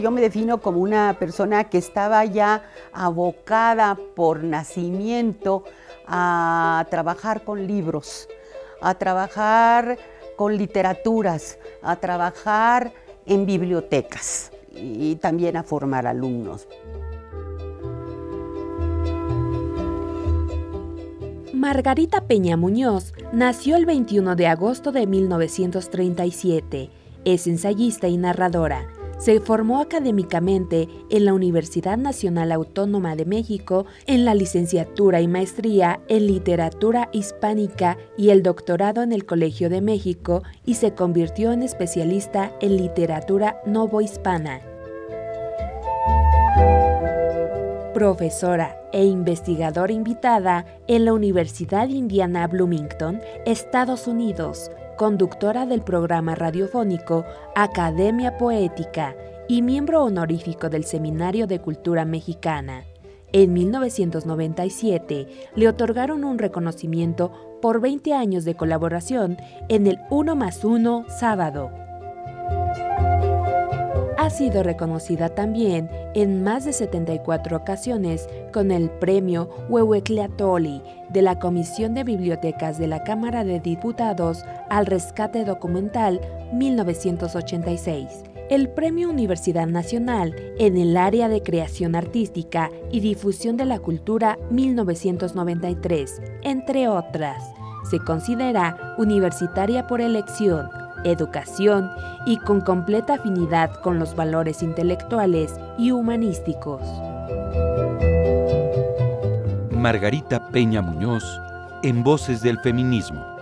Yo me defino como una persona que estaba ya abocada por nacimiento a trabajar con libros, a trabajar con literaturas, a trabajar en bibliotecas y también a formar alumnos. Margarita Peña Muñoz nació el 21 de agosto de 1937. Es ensayista y narradora se formó académicamente en la Universidad Nacional Autónoma de México en la licenciatura y maestría en literatura hispánica y el doctorado en el Colegio de México y se convirtió en especialista en literatura novohispana. Profesora e investigadora invitada en la Universidad Indiana Bloomington, Estados Unidos, conductora del programa radiofónico Academia Poética y miembro honorífico del Seminario de Cultura Mexicana. En 1997 le otorgaron un reconocimiento por 20 años de colaboración en el 1 más 1 sábado ha sido reconocida también en más de 74 ocasiones con el premio Huehuetliatoli de la Comisión de Bibliotecas de la Cámara de Diputados al Rescate Documental 1986, el Premio Universidad Nacional en el área de creación artística y difusión de la cultura 1993, entre otras. Se considera universitaria por elección educación y con completa afinidad con los valores intelectuales y humanísticos. Margarita Peña Muñoz, en Voces del Feminismo.